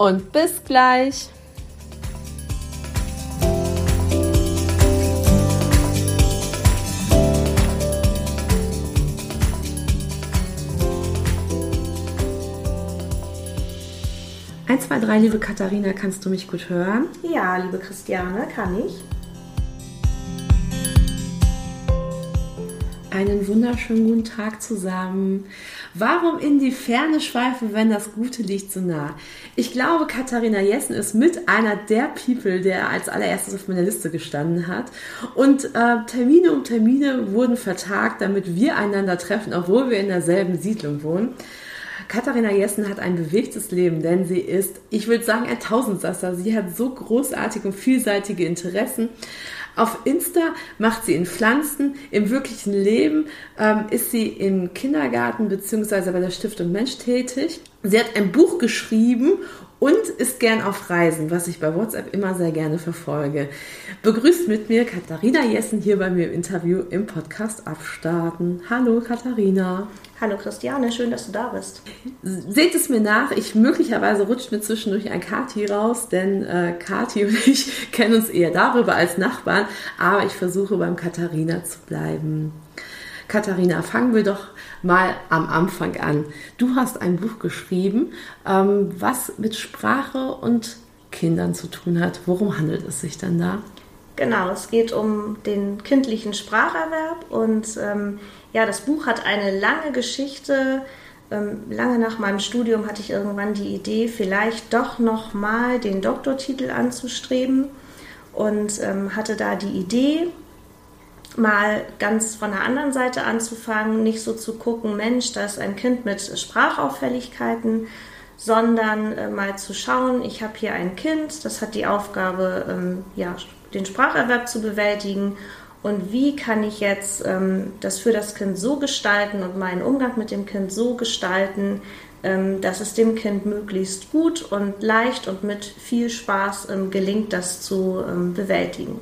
und bis gleich. Eins, zwei, drei, liebe Katharina, kannst du mich gut hören? Ja, liebe Christiane, kann ich. Einen wunderschönen guten Tag zusammen. Warum in die Ferne schweifen, wenn das Gute liegt so nah? Ich glaube, Katharina Jessen ist mit einer der People, der als allererstes auf meiner Liste gestanden hat. Und äh, Termine um Termine wurden vertagt, damit wir einander treffen, obwohl wir in derselben Siedlung wohnen. Katharina Jessen hat ein bewegtes Leben, denn sie ist, ich würde sagen, ein Tausendsasser. Sie hat so großartige und vielseitige Interessen. Auf Insta macht sie in Pflanzen, im wirklichen Leben ähm, ist sie im Kindergarten bzw. bei der Stiftung Mensch tätig. Sie hat ein Buch geschrieben und ist gern auf Reisen, was ich bei WhatsApp immer sehr gerne verfolge. Begrüßt mit mir Katharina Jessen hier bei mir im Interview im Podcast Abstarten. Hallo Katharina. Hallo Christiane, schön, dass du da bist. Seht es mir nach, ich möglicherweise rutscht mir zwischendurch ein Kati raus, denn äh, Kati und ich kennen uns eher darüber als Nachbarn, aber ich versuche beim Katharina zu bleiben. Katharina, fangen wir doch mal am Anfang an. Du hast ein Buch geschrieben, ähm, was mit Sprache und Kindern zu tun hat. Worum handelt es sich dann da? Genau, es geht um den kindlichen Spracherwerb und ähm, ja, das Buch hat eine lange Geschichte. Ähm, lange nach meinem Studium hatte ich irgendwann die Idee, vielleicht doch noch mal den Doktortitel anzustreben und ähm, hatte da die Idee, mal ganz von der anderen Seite anzufangen, nicht so zu gucken, Mensch, da ist ein Kind mit Sprachauffälligkeiten, sondern äh, mal zu schauen, ich habe hier ein Kind, das hat die Aufgabe, ähm, ja, den Spracherwerb zu bewältigen und wie kann ich jetzt ähm, das für das Kind so gestalten und meinen Umgang mit dem Kind so gestalten, ähm, dass es dem Kind möglichst gut und leicht und mit viel Spaß ähm, gelingt, das zu ähm, bewältigen.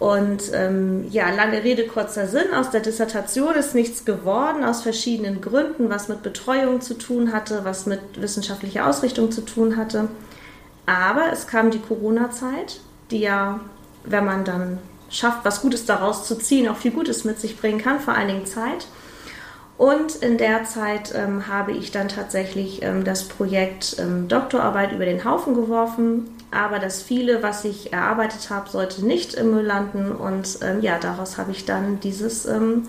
Und ähm, ja, lange Rede, kurzer Sinn. Aus der Dissertation ist nichts geworden, aus verschiedenen Gründen, was mit Betreuung zu tun hatte, was mit wissenschaftlicher Ausrichtung zu tun hatte. Aber es kam die Corona-Zeit, die ja, wenn man dann schafft, was Gutes daraus zu ziehen, auch viel Gutes mit sich bringen kann, vor allen Dingen Zeit. Und in der Zeit ähm, habe ich dann tatsächlich ähm, das Projekt ähm, Doktorarbeit über den Haufen geworfen. Aber das viele, was ich erarbeitet habe, sollte nicht im Müll landen. Und ähm, ja, daraus habe ich dann dieses ähm,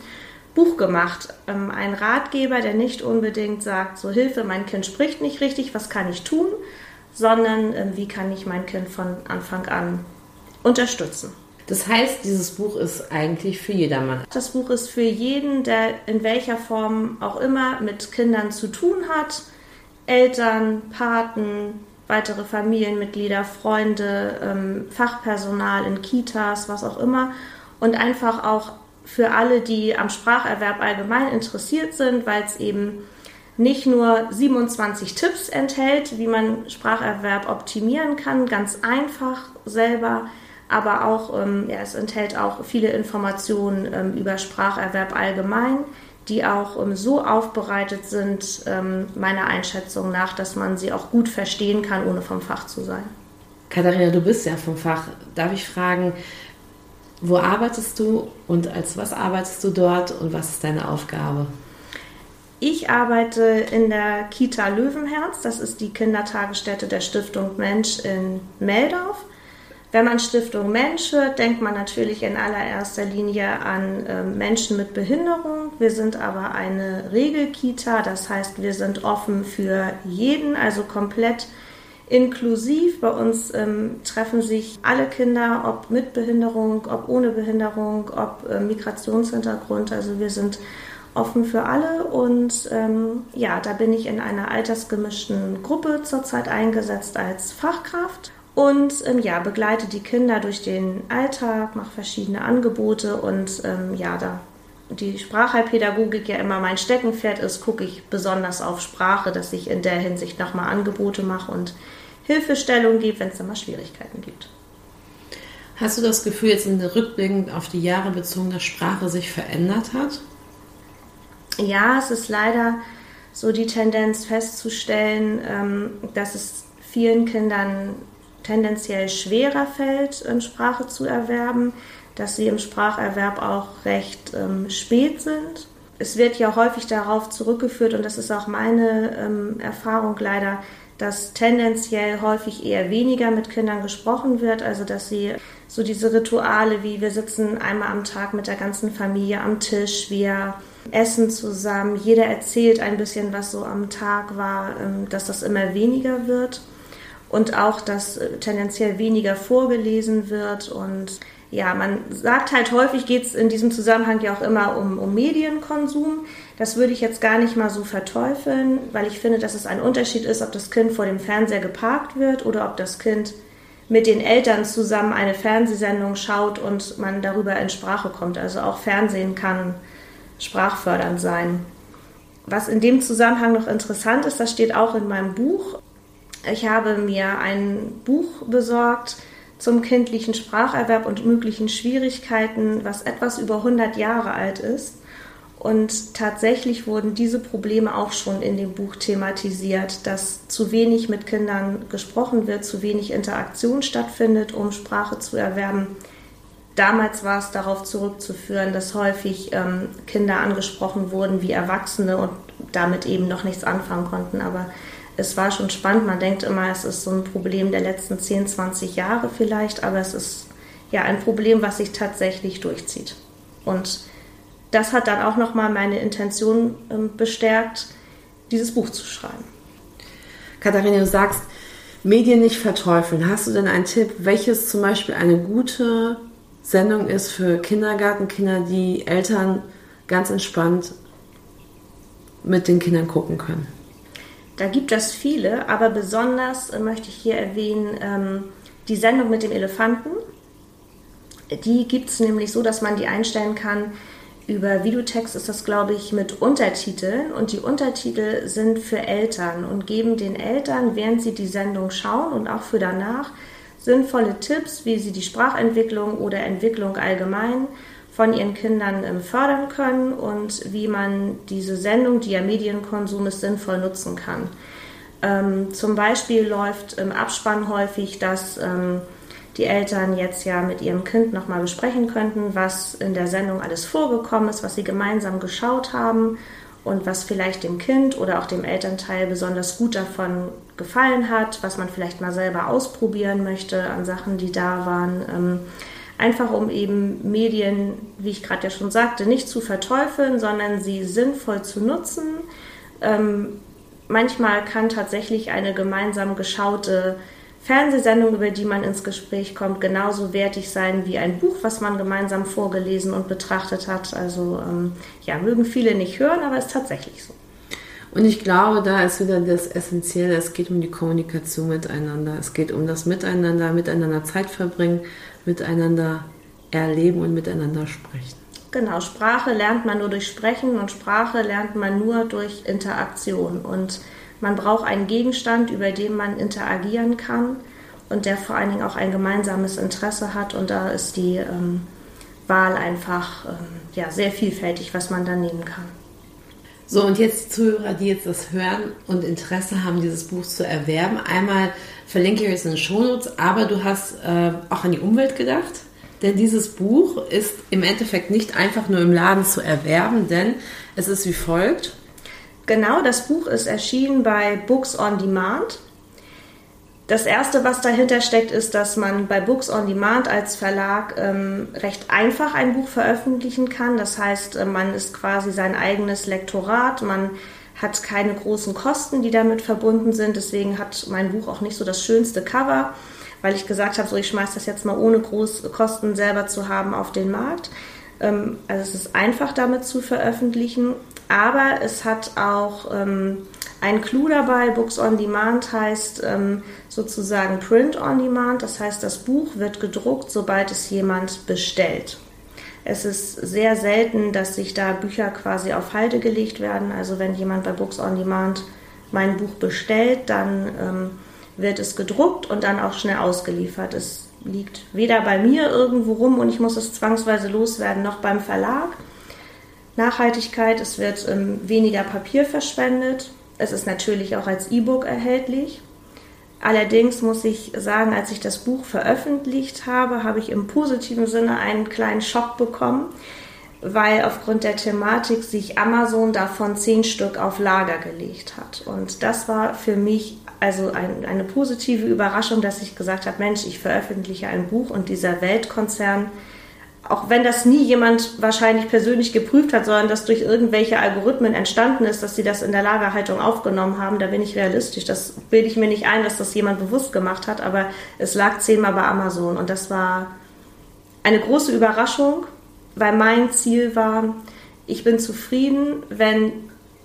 Buch gemacht. Ähm, ein Ratgeber, der nicht unbedingt sagt, so Hilfe, mein Kind spricht nicht richtig, was kann ich tun, sondern wie kann ich mein Kind von Anfang an unterstützen. Das heißt, dieses Buch ist eigentlich für jedermann. Das Buch ist für jeden, der in welcher Form auch immer mit Kindern zu tun hat. Eltern, Paten, weitere Familienmitglieder, Freunde, ähm, Fachpersonal in Kitas, was auch immer. Und einfach auch für alle, die am Spracherwerb allgemein interessiert sind, weil es eben nicht nur 27 Tipps enthält, wie man Spracherwerb optimieren kann, ganz einfach selber, aber auch, ähm, ja, es enthält auch viele Informationen ähm, über Spracherwerb allgemein, die auch ähm, so aufbereitet sind, ähm, meiner Einschätzung nach, dass man sie auch gut verstehen kann, ohne vom Fach zu sein. Katharina, du bist ja vom Fach. Darf ich fragen, wo arbeitest du und als was arbeitest du dort und was ist deine Aufgabe? Ich arbeite in der Kita Löwenherz, das ist die Kindertagesstätte der Stiftung Mensch in Meldorf. Wenn man Stiftung Mensch hört, denkt man natürlich in allererster Linie an äh, Menschen mit Behinderung. Wir sind aber eine Regelkita, das heißt, wir sind offen für jeden, also komplett inklusiv. Bei uns ähm, treffen sich alle Kinder, ob mit Behinderung, ob ohne Behinderung, ob äh, Migrationshintergrund. Also wir sind offen für alle. Und ähm, ja, da bin ich in einer altersgemischten Gruppe zurzeit eingesetzt als Fachkraft. Und ähm, ja, begleite die Kinder durch den Alltag, mache verschiedene Angebote und ähm, ja, da die Sprachheilpädagogik ja immer mein Steckenpferd ist, gucke ich besonders auf Sprache, dass ich in der Hinsicht nochmal Angebote mache und Hilfestellung gebe, wenn es da mal Schwierigkeiten gibt. Hast du das Gefühl, jetzt in der Rückblick auf die Jahre bezogen, dass Sprache sich verändert hat? Ja, es ist leider so die Tendenz festzustellen, ähm, dass es vielen Kindern tendenziell schwerer fällt, Sprache zu erwerben, dass sie im Spracherwerb auch recht ähm, spät sind. Es wird ja häufig darauf zurückgeführt, und das ist auch meine ähm, Erfahrung leider, dass tendenziell häufig eher weniger mit Kindern gesprochen wird, also dass sie so diese Rituale wie wir sitzen einmal am Tag mit der ganzen Familie am Tisch, wir essen zusammen, jeder erzählt ein bisschen, was so am Tag war, ähm, dass das immer weniger wird und auch, dass äh, tendenziell weniger vorgelesen wird und ja, man sagt halt häufig geht es in diesem Zusammenhang ja auch immer um, um Medienkonsum. Das würde ich jetzt gar nicht mal so verteufeln, weil ich finde, dass es ein Unterschied ist, ob das Kind vor dem Fernseher geparkt wird oder ob das Kind mit den Eltern zusammen eine Fernsehsendung schaut und man darüber in Sprache kommt. Also auch Fernsehen kann sprachfördernd sein. Was in dem Zusammenhang noch interessant ist, das steht auch in meinem Buch. Ich habe mir ein Buch besorgt, zum kindlichen Spracherwerb und möglichen Schwierigkeiten, was etwas über 100 Jahre alt ist. Und tatsächlich wurden diese Probleme auch schon in dem Buch thematisiert, dass zu wenig mit Kindern gesprochen wird, zu wenig Interaktion stattfindet, um Sprache zu erwerben. Damals war es darauf zurückzuführen, dass häufig ähm, Kinder angesprochen wurden wie Erwachsene und damit eben noch nichts anfangen konnten. Aber es war schon spannend. Man denkt immer, es ist so ein Problem der letzten 10, 20 Jahre vielleicht, aber es ist ja ein Problem, was sich tatsächlich durchzieht. Und das hat dann auch nochmal meine Intention ähm, bestärkt, dieses Buch zu schreiben. Katharina, du sagst, Medien nicht verteufeln. Hast du denn einen Tipp, welches zum Beispiel eine gute Sendung ist für Kindergartenkinder, die Eltern ganz entspannt mit den Kindern gucken können? Da gibt es viele, aber besonders äh, möchte ich hier erwähnen ähm, die Sendung mit dem Elefanten. Die gibt es nämlich so, dass man die einstellen kann. Über Videotext ist das, glaube ich, mit Untertiteln und die Untertitel sind für Eltern und geben den Eltern, während sie die Sendung schauen und auch für danach, sinnvolle Tipps, wie sie die Sprachentwicklung oder Entwicklung allgemein von ihren Kindern ähm, fördern können und wie man diese Sendung, die ja Medienkonsum ist, sinnvoll nutzen kann. Ähm, zum Beispiel läuft im Abspann häufig, dass ähm, die Eltern jetzt ja mit ihrem Kind nochmal besprechen könnten, was in der Sendung alles vorgekommen ist, was sie gemeinsam geschaut haben und was vielleicht dem Kind oder auch dem Elternteil besonders gut davon gefallen hat, was man vielleicht mal selber ausprobieren möchte an Sachen, die da waren. Ähm, einfach um eben Medien, wie ich gerade ja schon sagte, nicht zu verteufeln, sondern sie sinnvoll zu nutzen. Ähm, manchmal kann tatsächlich eine gemeinsam geschaute Fernsehsendung, über die man ins Gespräch kommt, genauso wertig sein wie ein Buch, was man gemeinsam vorgelesen und betrachtet hat. Also ähm, ja, mögen viele nicht hören, aber es ist tatsächlich so. Und ich glaube, da ist wieder das Essentielle, es geht um die Kommunikation miteinander. Es geht um das Miteinander, miteinander Zeit verbringen, miteinander erleben und miteinander sprechen. Genau, Sprache lernt man nur durch Sprechen und Sprache lernt man nur durch Interaktion. Und man braucht einen Gegenstand, über den man interagieren kann und der vor allen Dingen auch ein gemeinsames Interesse hat. Und da ist die ähm, Wahl einfach ähm, ja, sehr vielfältig, was man da nehmen kann. So, und jetzt die Zuhörer, die jetzt das hören und Interesse haben, dieses Buch zu erwerben. Einmal verlinke ich es in den Shownotes, aber du hast äh, auch an die Umwelt gedacht. Denn dieses Buch ist im Endeffekt nicht einfach nur im Laden zu erwerben, denn es ist wie folgt. Genau, das Buch ist erschienen bei Books on Demand. Das erste, was dahinter steckt, ist, dass man bei Books on Demand als Verlag ähm, recht einfach ein Buch veröffentlichen kann. Das heißt, äh, man ist quasi sein eigenes Lektorat, man hat keine großen Kosten, die damit verbunden sind. Deswegen hat mein Buch auch nicht so das schönste Cover, weil ich gesagt habe, so ich schmeiße das jetzt mal ohne große Kosten selber zu haben auf den Markt. Ähm, also es ist einfach damit zu veröffentlichen, aber es hat auch ähm, einen Clou dabei. Books on Demand heißt ähm, sozusagen Print on Demand. Das heißt, das Buch wird gedruckt, sobald es jemand bestellt. Es ist sehr selten, dass sich da Bücher quasi auf Halde gelegt werden. Also wenn jemand bei Books on Demand mein Buch bestellt, dann ähm, wird es gedruckt und dann auch schnell ausgeliefert. Es liegt weder bei mir irgendwo rum und ich muss es zwangsweise loswerden, noch beim Verlag. Nachhaltigkeit, es wird ähm, weniger Papier verschwendet. Es ist natürlich auch als E-Book erhältlich. Allerdings muss ich sagen, als ich das Buch veröffentlicht habe, habe ich im positiven Sinne einen kleinen Schock bekommen, weil aufgrund der Thematik sich Amazon davon zehn Stück auf Lager gelegt hat. Und das war für mich also ein, eine positive Überraschung, dass ich gesagt habe, Mensch, ich veröffentliche ein Buch und dieser Weltkonzern, auch wenn das nie jemand wahrscheinlich persönlich geprüft hat, sondern das durch irgendwelche Algorithmen entstanden ist, dass sie das in der Lagerhaltung aufgenommen haben, da bin ich realistisch. Das bilde ich mir nicht ein, dass das jemand bewusst gemacht hat, aber es lag zehnmal bei Amazon und das war eine große Überraschung, weil mein Ziel war, ich bin zufrieden, wenn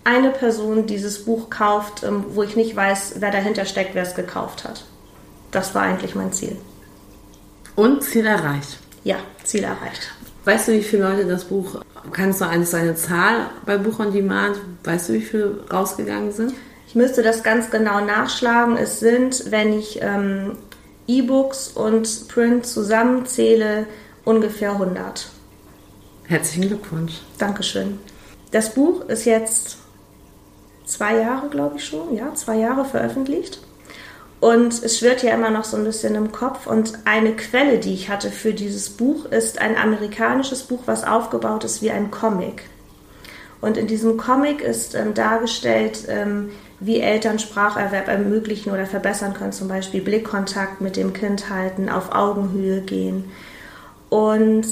eine Person dieses Buch kauft, ähm, wo ich nicht weiß, wer dahinter steckt, wer es gekauft hat. Das war eigentlich mein Ziel. Und Ziel erreicht. Ja, Ziel erreicht. Weißt du, wie viele Leute das Buch, kannst du eine, eine Zahl bei Buch on Demand, weißt du, wie viele rausgegangen sind? Ich müsste das ganz genau nachschlagen. Es sind, wenn ich ähm, E-Books und Print zusammenzähle, ungefähr 100. Herzlichen Glückwunsch. Dankeschön. Das Buch ist jetzt zwei Jahre, glaube ich schon, ja, zwei Jahre veröffentlicht. Und es schwirrt ja immer noch so ein bisschen im Kopf. Und eine Quelle, die ich hatte für dieses Buch, ist ein amerikanisches Buch, was aufgebaut ist wie ein Comic. Und in diesem Comic ist ähm, dargestellt, ähm, wie Eltern Spracherwerb ermöglichen oder verbessern können, zum Beispiel Blickkontakt mit dem Kind halten, auf Augenhöhe gehen. Und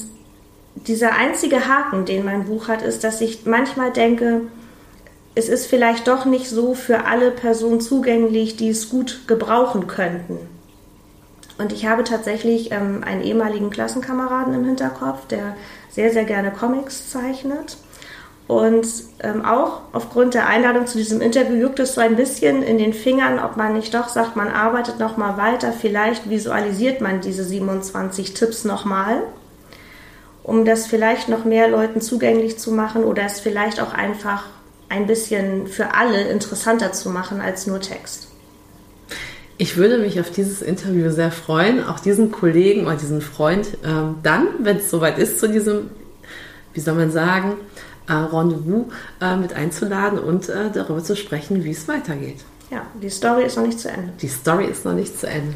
dieser einzige Haken, den mein Buch hat, ist, dass ich manchmal denke, es ist vielleicht doch nicht so für alle Personen zugänglich, die es gut gebrauchen könnten. Und ich habe tatsächlich ähm, einen ehemaligen Klassenkameraden im Hinterkopf, der sehr, sehr gerne Comics zeichnet. Und ähm, auch aufgrund der Einladung zu diesem Interview juckt es so ein bisschen in den Fingern, ob man nicht doch sagt, man arbeitet noch mal weiter. Vielleicht visualisiert man diese 27 Tipps noch mal, um das vielleicht noch mehr Leuten zugänglich zu machen oder es vielleicht auch einfach ein bisschen für alle interessanter zu machen als nur Text. Ich würde mich auf dieses Interview sehr freuen, auch diesen Kollegen oder diesen Freund ähm, dann, wenn es soweit ist, zu diesem, wie soll man sagen, äh, Rendezvous äh, mit einzuladen und äh, darüber zu sprechen, wie es weitergeht. Ja, die Story ist noch nicht zu Ende. Die Story ist noch nicht zu Ende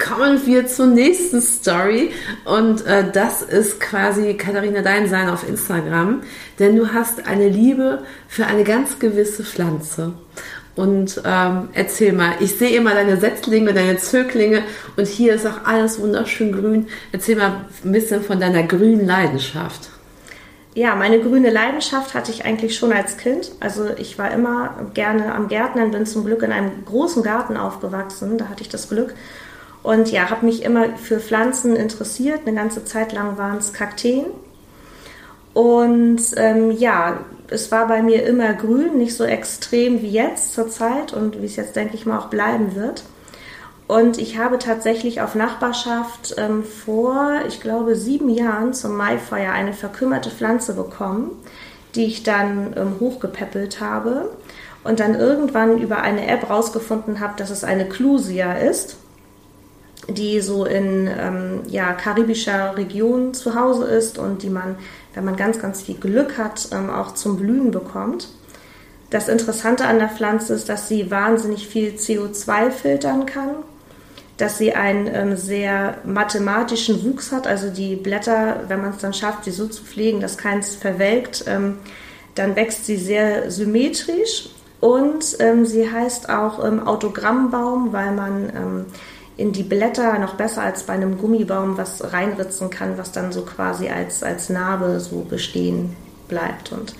kommen wir zur nächsten Story und äh, das ist quasi Katharina Dein Sein auf Instagram, denn du hast eine Liebe für eine ganz gewisse Pflanze. Und ähm, erzähl mal, ich sehe immer deine Setzlinge, deine Zöglinge und hier ist auch alles wunderschön grün. Erzähl mal ein bisschen von deiner grünen Leidenschaft. Ja, meine grüne Leidenschaft hatte ich eigentlich schon als Kind. Also ich war immer gerne am Gärtnern, bin zum Glück in einem großen Garten aufgewachsen, da hatte ich das Glück. Und ja, habe mich immer für Pflanzen interessiert. Eine ganze Zeit lang waren es Kakteen. Und ähm, ja, es war bei mir immer grün, nicht so extrem wie jetzt zur Zeit und wie es jetzt, denke ich mal, auch bleiben wird. Und ich habe tatsächlich auf Nachbarschaft ähm, vor, ich glaube, sieben Jahren zum Maifeuer eine verkümmerte Pflanze bekommen, die ich dann ähm, hochgepäppelt habe und dann irgendwann über eine App rausgefunden habe, dass es eine Clusia ist die so in ähm, ja, karibischer Region zu Hause ist und die man, wenn man ganz, ganz viel Glück hat, ähm, auch zum Blühen bekommt. Das Interessante an der Pflanze ist, dass sie wahnsinnig viel CO2 filtern kann, dass sie einen ähm, sehr mathematischen Wuchs hat, also die Blätter, wenn man es dann schafft, sie so zu pflegen, dass keins verwelkt, ähm, dann wächst sie sehr symmetrisch und ähm, sie heißt auch ähm, Autogrammbaum, weil man in die Blätter noch besser als bei einem Gummibaum was reinritzen kann, was dann so quasi als, als Narbe so bestehen bleibt. Und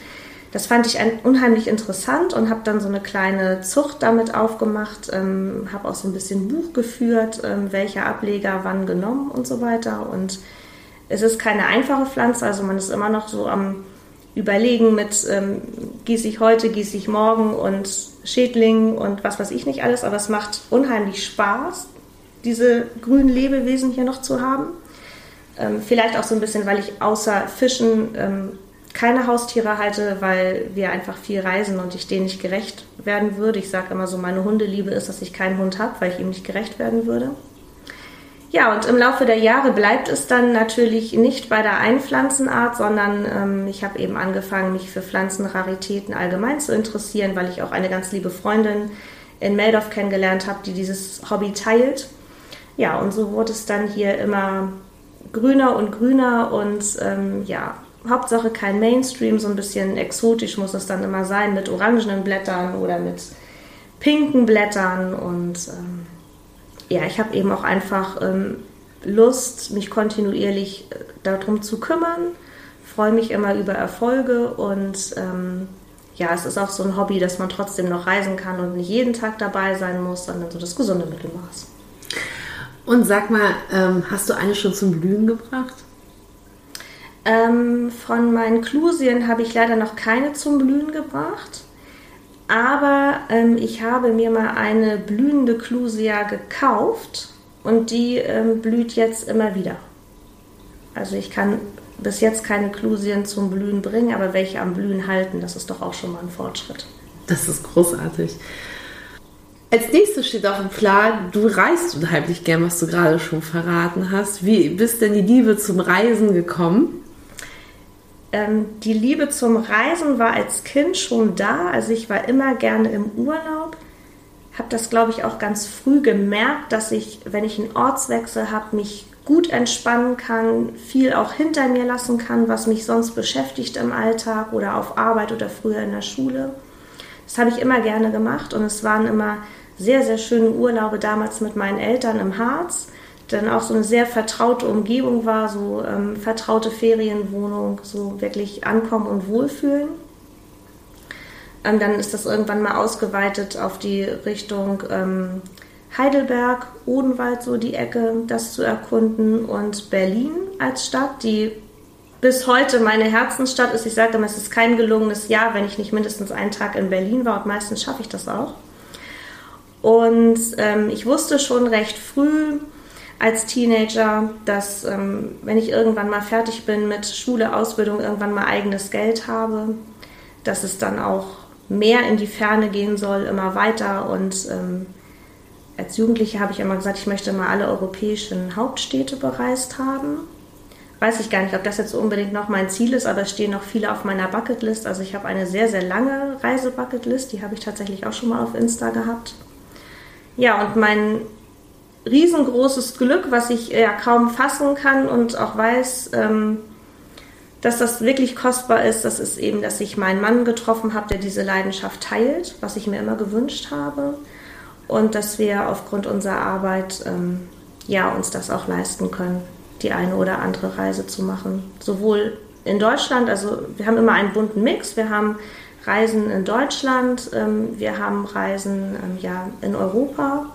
das fand ich ein, unheimlich interessant und habe dann so eine kleine Zucht damit aufgemacht, ähm, habe auch so ein bisschen Buch geführt, ähm, welcher Ableger wann genommen und so weiter. Und Es ist keine einfache Pflanze, also man ist immer noch so am Überlegen mit ähm, gieße ich heute, gieße ich morgen und Schädlingen und was weiß ich nicht alles, aber es macht unheimlich Spaß, diese grünen Lebewesen hier noch zu haben. Ähm, vielleicht auch so ein bisschen, weil ich außer Fischen ähm, keine Haustiere halte, weil wir einfach viel reisen und ich denen nicht gerecht werden würde. Ich sage immer so, meine Hundeliebe ist, dass ich keinen Hund habe, weil ich ihm nicht gerecht werden würde. Ja, und im Laufe der Jahre bleibt es dann natürlich nicht bei der Einpflanzenart, sondern ähm, ich habe eben angefangen, mich für Pflanzenraritäten allgemein zu interessieren, weil ich auch eine ganz liebe Freundin in Meldorf kennengelernt habe, die dieses Hobby teilt. Ja, und so wurde es dann hier immer grüner und grüner und ähm, ja, Hauptsache kein Mainstream, so ein bisschen exotisch muss es dann immer sein, mit orangenen Blättern oder mit pinken Blättern. Und ähm, ja, ich habe eben auch einfach ähm, Lust, mich kontinuierlich äh, darum zu kümmern, freue mich immer über Erfolge und ähm, ja, es ist auch so ein Hobby, dass man trotzdem noch reisen kann und nicht jeden Tag dabei sein muss, sondern so das gesunde Mittelmaß. Und sag mal, ähm, hast du eine schon zum Blühen gebracht? Ähm, von meinen Klusien habe ich leider noch keine zum Blühen gebracht. Aber ähm, ich habe mir mal eine blühende Clusia gekauft und die ähm, blüht jetzt immer wieder. Also ich kann bis jetzt keine Klusien zum Blühen bringen, aber welche am Blühen halten, das ist doch auch schon mal ein Fortschritt. Das ist großartig. Als nächstes steht auf dem Plan, du reist unheimlich gern, was du gerade schon verraten hast. Wie bist denn die Liebe zum Reisen gekommen? Ähm, die Liebe zum Reisen war als Kind schon da. Also ich war immer gerne im Urlaub. Habe das, glaube ich, auch ganz früh gemerkt, dass ich, wenn ich einen Ortswechsel habe, mich gut entspannen kann, viel auch hinter mir lassen kann, was mich sonst beschäftigt im Alltag oder auf Arbeit oder früher in der Schule. Das habe ich immer gerne gemacht und es waren immer sehr, sehr schöne Urlaube damals mit meinen Eltern im Harz dann auch so eine sehr vertraute Umgebung war, so ähm, vertraute Ferienwohnung, so wirklich ankommen und wohlfühlen. Ähm, dann ist das irgendwann mal ausgeweitet auf die Richtung ähm, Heidelberg, Odenwald, so die Ecke, das zu erkunden und Berlin als Stadt, die bis heute meine Herzensstadt ist. Ich sage immer, es ist kein gelungenes Jahr, wenn ich nicht mindestens einen Tag in Berlin war und meistens schaffe ich das auch. Und ähm, ich wusste schon recht früh, als Teenager, dass ähm, wenn ich irgendwann mal fertig bin mit Schule, Ausbildung, irgendwann mal eigenes Geld habe, dass es dann auch mehr in die Ferne gehen soll, immer weiter. Und ähm, als Jugendliche habe ich immer gesagt, ich möchte mal alle europäischen Hauptstädte bereist haben. Weiß ich gar nicht, ob das jetzt unbedingt noch mein Ziel ist, aber es stehen noch viele auf meiner Bucketlist. Also ich habe eine sehr, sehr lange Reisebucketlist, die habe ich tatsächlich auch schon mal auf Insta gehabt. Ja, und mein riesengroßes Glück, was ich ja kaum fassen kann und auch weiß, ähm, dass das wirklich kostbar ist. Das ist eben, dass ich meinen Mann getroffen habe, der diese Leidenschaft teilt, was ich mir immer gewünscht habe. Und dass wir aufgrund unserer Arbeit ähm, ja, uns das auch leisten können, die eine oder andere Reise zu machen. Sowohl in Deutschland, also wir haben immer einen bunten Mix. Wir haben Reisen in Deutschland, ähm, wir haben Reisen ähm, ja, in Europa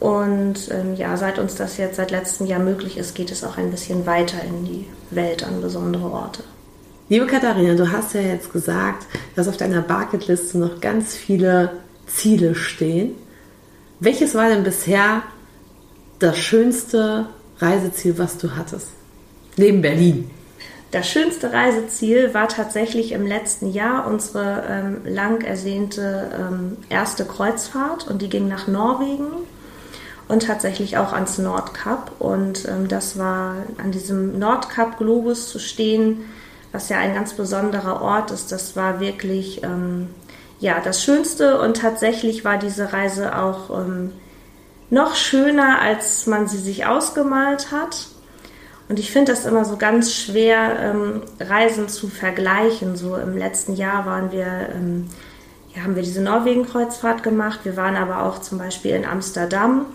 und ähm, ja, seit uns das jetzt seit letztem Jahr möglich ist, geht es auch ein bisschen weiter in die Welt an besondere Orte. Liebe Katharina, du hast ja jetzt gesagt, dass auf deiner Bucketliste noch ganz viele Ziele stehen. Welches war denn bisher das schönste Reiseziel, was du hattest? Neben Berlin. Das schönste Reiseziel war tatsächlich im letzten Jahr unsere ähm, lang ersehnte ähm, erste Kreuzfahrt und die ging nach Norwegen und tatsächlich auch ans Nordkap. Und ähm, das war an diesem Nordkap-Globus zu stehen, was ja ein ganz besonderer Ort ist. Das war wirklich ähm, ja das Schönste und tatsächlich war diese Reise auch ähm, noch schöner, als man sie sich ausgemalt hat. Und ich finde das immer so ganz schwer, ähm, Reisen zu vergleichen. So im letzten Jahr waren wir ähm, ja, haben wir diese Norwegen-Kreuzfahrt gemacht. Wir waren aber auch zum Beispiel in Amsterdam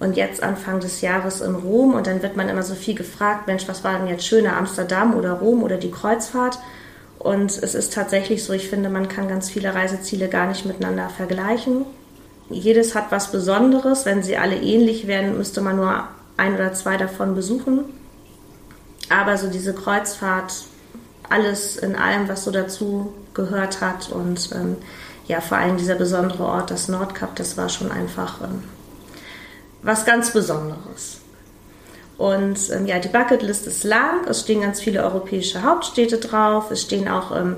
und jetzt Anfang des Jahres in Rom und dann wird man immer so viel gefragt, Mensch, was war denn jetzt schöner, Amsterdam oder Rom oder die Kreuzfahrt? Und es ist tatsächlich so, ich finde, man kann ganz viele Reiseziele gar nicht miteinander vergleichen. Jedes hat was Besonderes. Wenn sie alle ähnlich wären, müsste man nur ein oder zwei davon besuchen. Aber so diese Kreuzfahrt, alles in allem, was so dazu gehört hat und ähm, ja, vor allem dieser besondere Ort, das Nordkap, das war schon einfach ähm, was ganz Besonderes. Und ähm, ja, die Bucketlist ist lang, es stehen ganz viele europäische Hauptstädte drauf, es stehen auch ähm,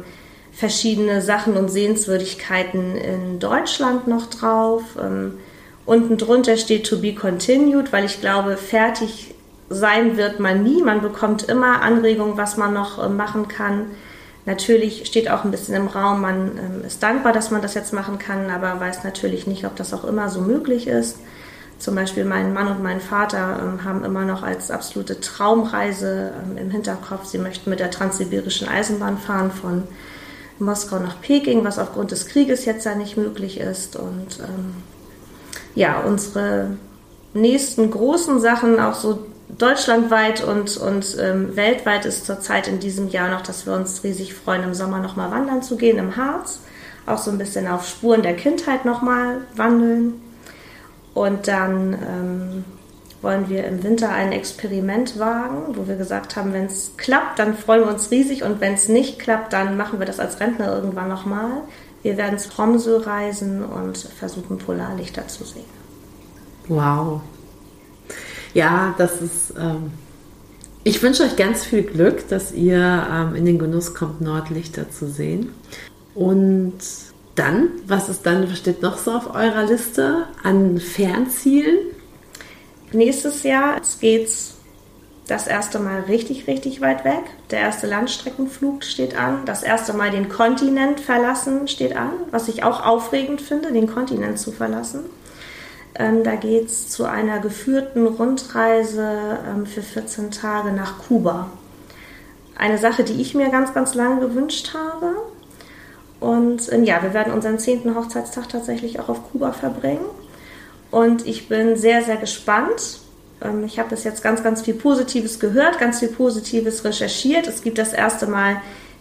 verschiedene Sachen und Sehenswürdigkeiten in Deutschland noch drauf. Ähm, unten drunter steht to be continued, weil ich glaube, fertig sein wird man nie. Man bekommt immer Anregungen, was man noch äh, machen kann. Natürlich steht auch ein bisschen im Raum, man ähm, ist dankbar, dass man das jetzt machen kann, aber weiß natürlich nicht, ob das auch immer so möglich ist. Zum Beispiel mein Mann und mein Vater ähm, haben immer noch als absolute Traumreise ähm, im Hinterkopf, sie möchten mit der transsibirischen Eisenbahn fahren von Moskau nach Peking, was aufgrund des Krieges jetzt ja nicht möglich ist. Und ähm, ja, unsere nächsten großen Sachen, auch so deutschlandweit und, und ähm, weltweit ist zurzeit in diesem Jahr noch, dass wir uns riesig freuen, im Sommer nochmal wandern zu gehen im Harz. Auch so ein bisschen auf Spuren der Kindheit nochmal wandeln. Und dann ähm, wollen wir im Winter ein Experiment wagen, wo wir gesagt haben, wenn es klappt, dann freuen wir uns riesig und wenn es nicht klappt, dann machen wir das als Rentner irgendwann nochmal. Wir werden zu Tromsø reisen und versuchen, Polarlichter zu sehen. Wow, ja, das ist. Ähm, ich wünsche euch ganz viel Glück, dass ihr ähm, in den Genuss kommt, Nordlichter zu sehen. Und dann, was ist dann, was steht noch so auf eurer Liste an Fernzielen? Nächstes Jahr geht's das erste Mal richtig, richtig weit weg. Der erste Landstreckenflug steht an. Das erste Mal den Kontinent verlassen steht an, was ich auch aufregend finde, den Kontinent zu verlassen. Ähm, da geht es zu einer geführten Rundreise ähm, für 14 Tage nach Kuba. Eine Sache, die ich mir ganz, ganz lange gewünscht habe. Und ähm, ja, wir werden unseren 10. Hochzeitstag tatsächlich auch auf Kuba verbringen. Und ich bin sehr, sehr gespannt. Ähm, ich habe bis jetzt ganz, ganz viel Positives gehört, ganz viel Positives recherchiert. Es gibt das erste Mal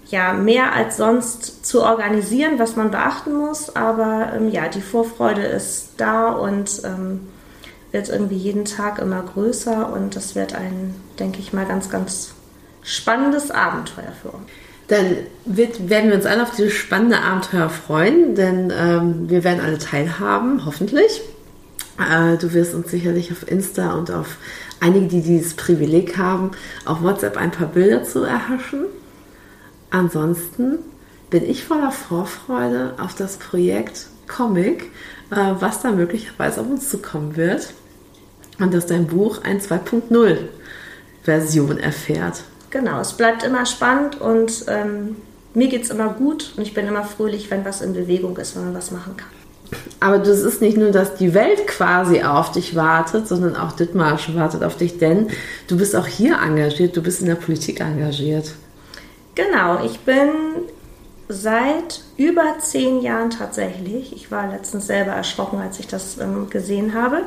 ja, mehr als sonst zu organisieren, was man beachten muss. Aber ähm, ja, die Vorfreude ist da und ähm, wird irgendwie jeden Tag immer größer und das wird ein, denke ich mal, ganz, ganz spannendes Abenteuer für uns. Dann wird, werden wir uns alle auf dieses spannende Abenteuer freuen, denn ähm, wir werden alle teilhaben, hoffentlich. Äh, du wirst uns sicherlich auf Insta und auf einige, die dieses Privileg haben, auf WhatsApp ein paar Bilder zu erhaschen. Ansonsten bin ich voller Vorfreude auf das Projekt Comic, äh, was da möglicherweise auf uns zukommen wird. Und dass dein Buch ein 2.0 Version erfährt. Genau, es bleibt immer spannend und ähm, mir geht es immer gut und ich bin immer fröhlich, wenn was in Bewegung ist, wenn man was machen kann. Aber das ist nicht nur, dass die Welt quasi auf dich wartet, sondern auch Dithmarsch wartet auf dich, denn du bist auch hier engagiert, du bist in der Politik engagiert. Genau, ich bin seit über zehn Jahren tatsächlich, ich war letztens selber erschrocken, als ich das ähm, gesehen habe,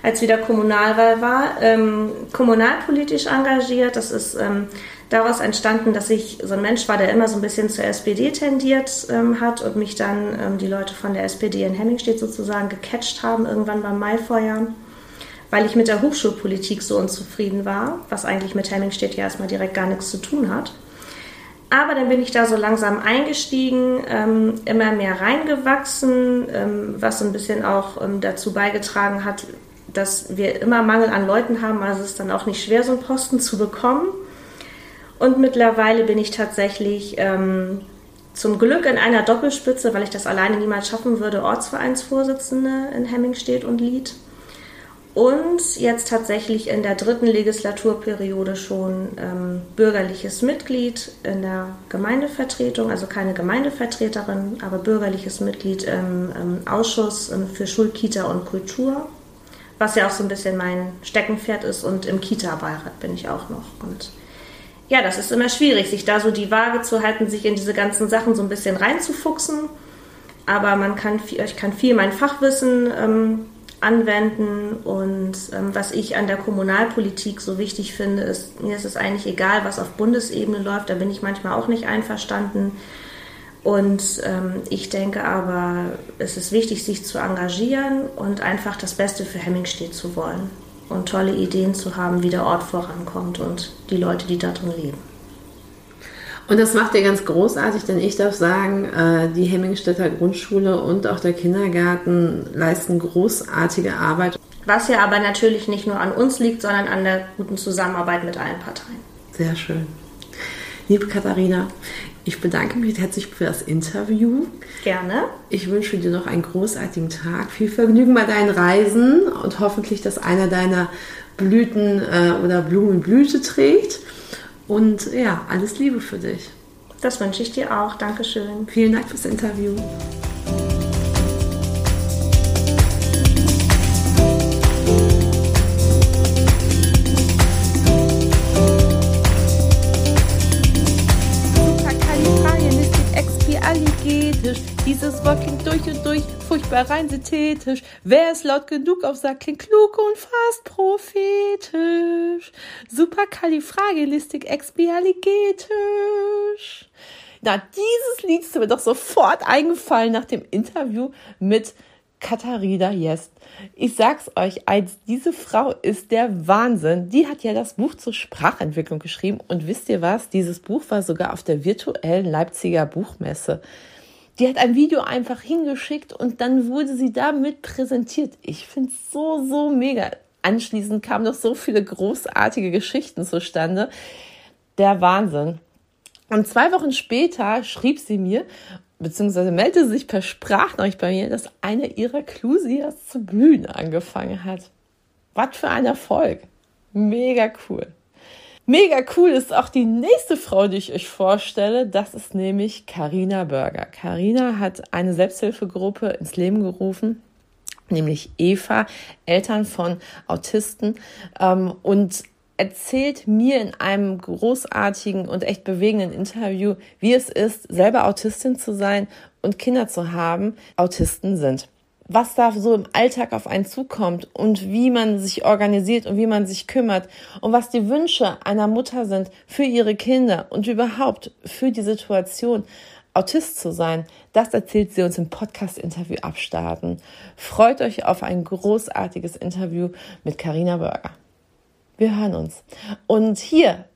als wieder Kommunalwahl war, ähm, kommunalpolitisch engagiert. Das ist ähm, daraus entstanden, dass ich so ein Mensch war, der immer so ein bisschen zur SPD tendiert ähm, hat und mich dann ähm, die Leute von der SPD in Hemmingstedt sozusagen gecatcht haben, irgendwann beim Maifeuer weil ich mit der Hochschulpolitik so unzufrieden war, was eigentlich mit Hemmingstedt ja erstmal direkt gar nichts zu tun hat. Aber dann bin ich da so langsam eingestiegen, ähm, immer mehr reingewachsen, ähm, was ein bisschen auch ähm, dazu beigetragen hat, dass wir immer Mangel an Leuten haben. Also es ist dann auch nicht schwer, so einen Posten zu bekommen. Und mittlerweile bin ich tatsächlich ähm, zum Glück in einer Doppelspitze, weil ich das alleine niemals schaffen würde, Ortsvereinsvorsitzende in Hemmingstedt und Lied und jetzt tatsächlich in der dritten Legislaturperiode schon ähm, bürgerliches Mitglied in der Gemeindevertretung, also keine Gemeindevertreterin, aber bürgerliches Mitglied im, im Ausschuss ähm, für Schulkita und Kultur, was ja auch so ein bisschen mein Steckenpferd ist und im Kita-Beirat bin ich auch noch. Und ja, das ist immer schwierig, sich da so die Waage zu halten, sich in diese ganzen Sachen so ein bisschen reinzufuchsen. Aber man kann, ich kann viel mein Fachwissen ähm, anwenden. Und ähm, was ich an der Kommunalpolitik so wichtig finde, ist, mir ist es eigentlich egal, was auf Bundesebene läuft. Da bin ich manchmal auch nicht einverstanden. Und ähm, ich denke aber, es ist wichtig, sich zu engagieren und einfach das Beste für Hemmingstedt zu wollen. und tolle Ideen zu haben, wie der Ort vorankommt und die Leute, die da drin leben. Und das macht ihr ganz großartig, denn ich darf sagen, äh, die Hemmingstädter Grundschule und auch der Kindergarten leisten großartige Arbeit. Was ja aber natürlich nicht nur an uns liegt, sondern an der guten Zusammenarbeit mit allen Parteien. Sehr schön. Liebe Katharina, ich bedanke mich herzlich für das Interview. Gerne. Ich wünsche dir noch einen großartigen Tag. Viel Vergnügen bei deinen Reisen und hoffentlich, dass einer deiner Blüten äh, oder Blumen Blüte trägt. Und ja, alles Liebe für dich. Das wünsche ich dir auch. Dankeschön. Vielen Dank fürs Interview. Dieses Wort klingt durch und durch furchtbar rein synthetisch. Wer es laut genug aufsagt, klingt klug und fast prophetisch. Superkalifragilistik-expialigetisch. Na, dieses Lied ist mir doch sofort eingefallen nach dem Interview mit Katharina Jest. Ich sag's euch eins, diese Frau ist der Wahnsinn. Die hat ja das Buch zur Sprachentwicklung geschrieben und wisst ihr was? Dieses Buch war sogar auf der virtuellen Leipziger Buchmesse. Die hat ein Video einfach hingeschickt und dann wurde sie damit präsentiert. Ich finde es so, so mega. Anschließend kamen noch so viele großartige Geschichten zustande. Der Wahnsinn. Und zwei Wochen später schrieb sie mir, beziehungsweise meldete sich per Sprachnachricht bei mir, dass eine ihrer Clusias zu blühen angefangen hat. Was für ein Erfolg. Mega cool. Mega cool ist auch die nächste Frau, die ich euch vorstelle. Das ist nämlich Karina Burger. Karina hat eine Selbsthilfegruppe ins Leben gerufen, nämlich Eva, Eltern von Autisten, ähm, und erzählt mir in einem großartigen und echt bewegenden Interview, wie es ist, selber Autistin zu sein und Kinder zu haben, Autisten sind was da so im Alltag auf einen zukommt und wie man sich organisiert und wie man sich kümmert und was die Wünsche einer Mutter sind für ihre Kinder und überhaupt für die Situation, Autist zu sein, das erzählt sie uns im Podcast-Interview abstarten. Freut euch auf ein großartiges Interview mit Karina Burger. Wir hören uns. Und hier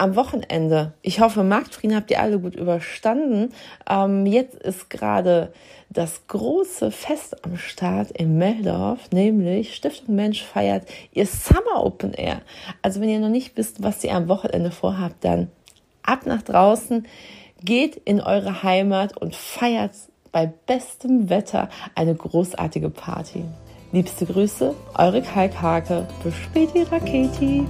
am Wochenende, ich hoffe, Marktfrieden habt ihr alle gut überstanden. Ähm, jetzt ist gerade das große Fest am Start in Meldorf, nämlich Stiftung Mensch feiert ihr Summer Open Air. Also wenn ihr noch nicht wisst, was ihr am Wochenende vorhabt, dann ab nach draußen, geht in eure Heimat und feiert bei bestem Wetter eine großartige Party. Liebste Grüße, eure Kalkhake. Bis später, Raketi.